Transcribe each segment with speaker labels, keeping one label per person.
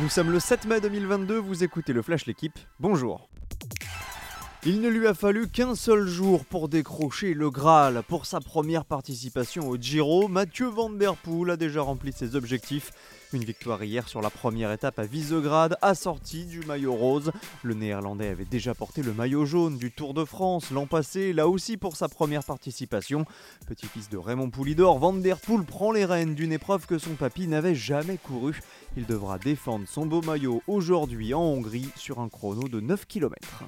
Speaker 1: Nous sommes le 7 mai 2022, vous écoutez le Flash L'équipe, bonjour. Il ne lui a fallu qu'un seul jour pour décrocher le Graal. Pour sa première participation au Giro, Mathieu Van Der Poel a déjà rempli ses objectifs. Une victoire hier sur la première étape à Visegrad, assortie du maillot rose. Le néerlandais avait déjà porté le maillot jaune du Tour de France l'an passé, là aussi pour sa première participation. Petit-fils de Raymond Poulidor, Van Der Poel prend les rênes d'une épreuve que son papy n'avait jamais courue. Il devra défendre son beau maillot aujourd'hui en Hongrie sur un chrono de 9 km.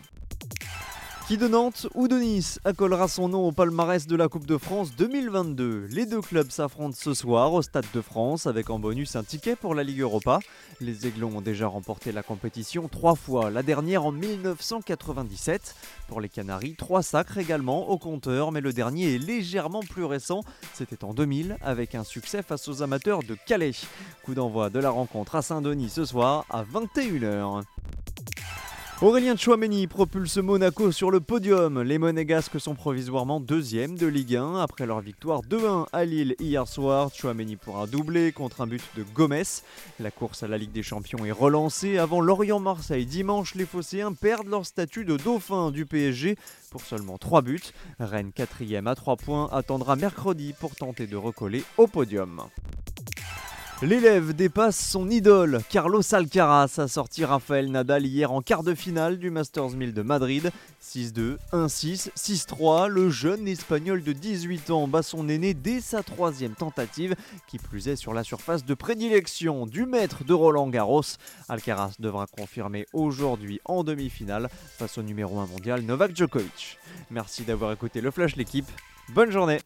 Speaker 1: Qui de Nantes ou de Nice accolera son nom au palmarès de la Coupe de France 2022 Les deux clubs s'affrontent ce soir au Stade de France avec en bonus un ticket pour la Ligue Europa. Les Aiglons ont déjà remporté la compétition trois fois, la dernière en 1997. Pour les Canaries, trois sacres également au compteur, mais le dernier est légèrement plus récent. C'était en 2000 avec un succès face aux amateurs de Calais. Coup d'envoi de la rencontre à Saint-Denis ce soir à 21h. Aurélien Chouameni propulse Monaco sur le podium. Les Monégasques sont provisoirement deuxième de Ligue 1 après leur victoire 2-1 à Lille hier soir. Chouameni pour un doublé contre un but de Gomez. La course à la Ligue des Champions est relancée. Avant Lorient-Marseille dimanche, les Phocéens perdent leur statut de dauphin du PSG pour seulement 3 buts. Rennes quatrième à 3 points attendra mercredi pour tenter de recoller au podium. L'élève dépasse son idole. Carlos Alcaraz a sorti Rafael Nadal hier en quart de finale du Masters 1000 de Madrid. 6-2, 1-6, 6-3. Le jeune espagnol de 18 ans bat son aîné dès sa troisième tentative, qui plus est sur la surface de prédilection du maître de Roland Garros. Alcaraz devra confirmer aujourd'hui en demi-finale face au numéro 1 mondial Novak Djokovic. Merci d'avoir écouté le Flash l'équipe. Bonne journée